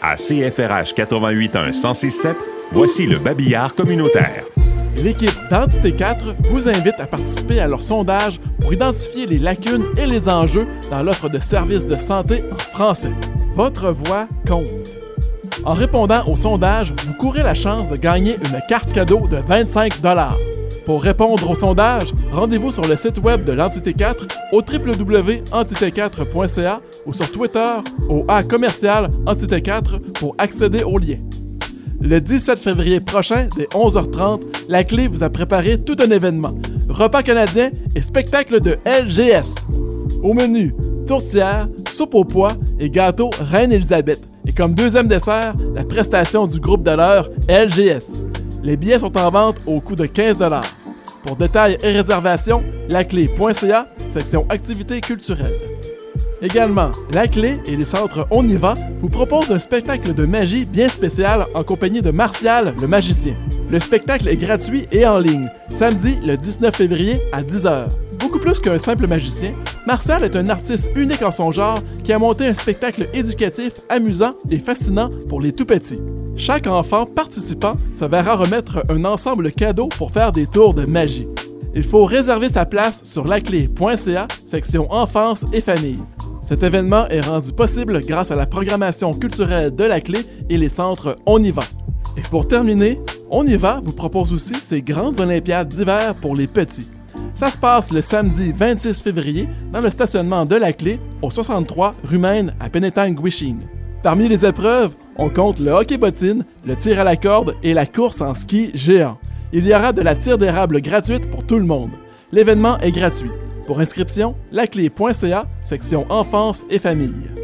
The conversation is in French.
À CFRH 881 1067, voici le babillard communautaire. L'équipe d'Entité 4 vous invite à participer à leur sondage pour identifier les lacunes et les enjeux dans l'offre de services de santé en français. Votre voix compte. En répondant au sondage, vous courez la chance de gagner une carte cadeau de 25 Pour répondre au sondage, rendez-vous sur le site web de l'Entité 4 au www.entité4.ca ou sur Twitter au A commercial Entité 4 pour accéder au lien. Le 17 février prochain, dès 11h30, La Clé vous a préparé tout un événement. Repas canadien et spectacle de LGS. Au menu, tourtière, soupe au pois et gâteau Reine-Élisabeth. Et comme deuxième dessert, la prestation du groupe de l'heure LGS. Les billets sont en vente au coût de 15 Pour détails et réservations, laclé.ca, section activités culturelles. Également, La Clé et les centres On y va vous proposent un spectacle de magie bien spécial en compagnie de Martial, le magicien. Le spectacle est gratuit et en ligne, samedi le 19 février à 10h. Beaucoup plus qu'un simple magicien, Martial est un artiste unique en son genre qui a monté un spectacle éducatif, amusant et fascinant pour les tout-petits. Chaque enfant participant se verra remettre un ensemble cadeau pour faire des tours de magie. Il faut réserver sa place sur laclé.ca, section enfance et famille. Cet événement est rendu possible grâce à la programmation culturelle de la clé et les centres On y va. Et pour terminer, On y va vous propose aussi ses grandes Olympiades d'hiver pour les petits. Ça se passe le samedi 26 février dans le stationnement de la clé au 63 rue Maine à Penetang-Guiching. Parmi les épreuves, on compte le hockey bottine, le tir à la corde et la course en ski géant. Il y aura de la tire d'érable gratuite pour tout le monde. L'événement est gratuit. Pour inscription, laclé.ca, section enfance et famille.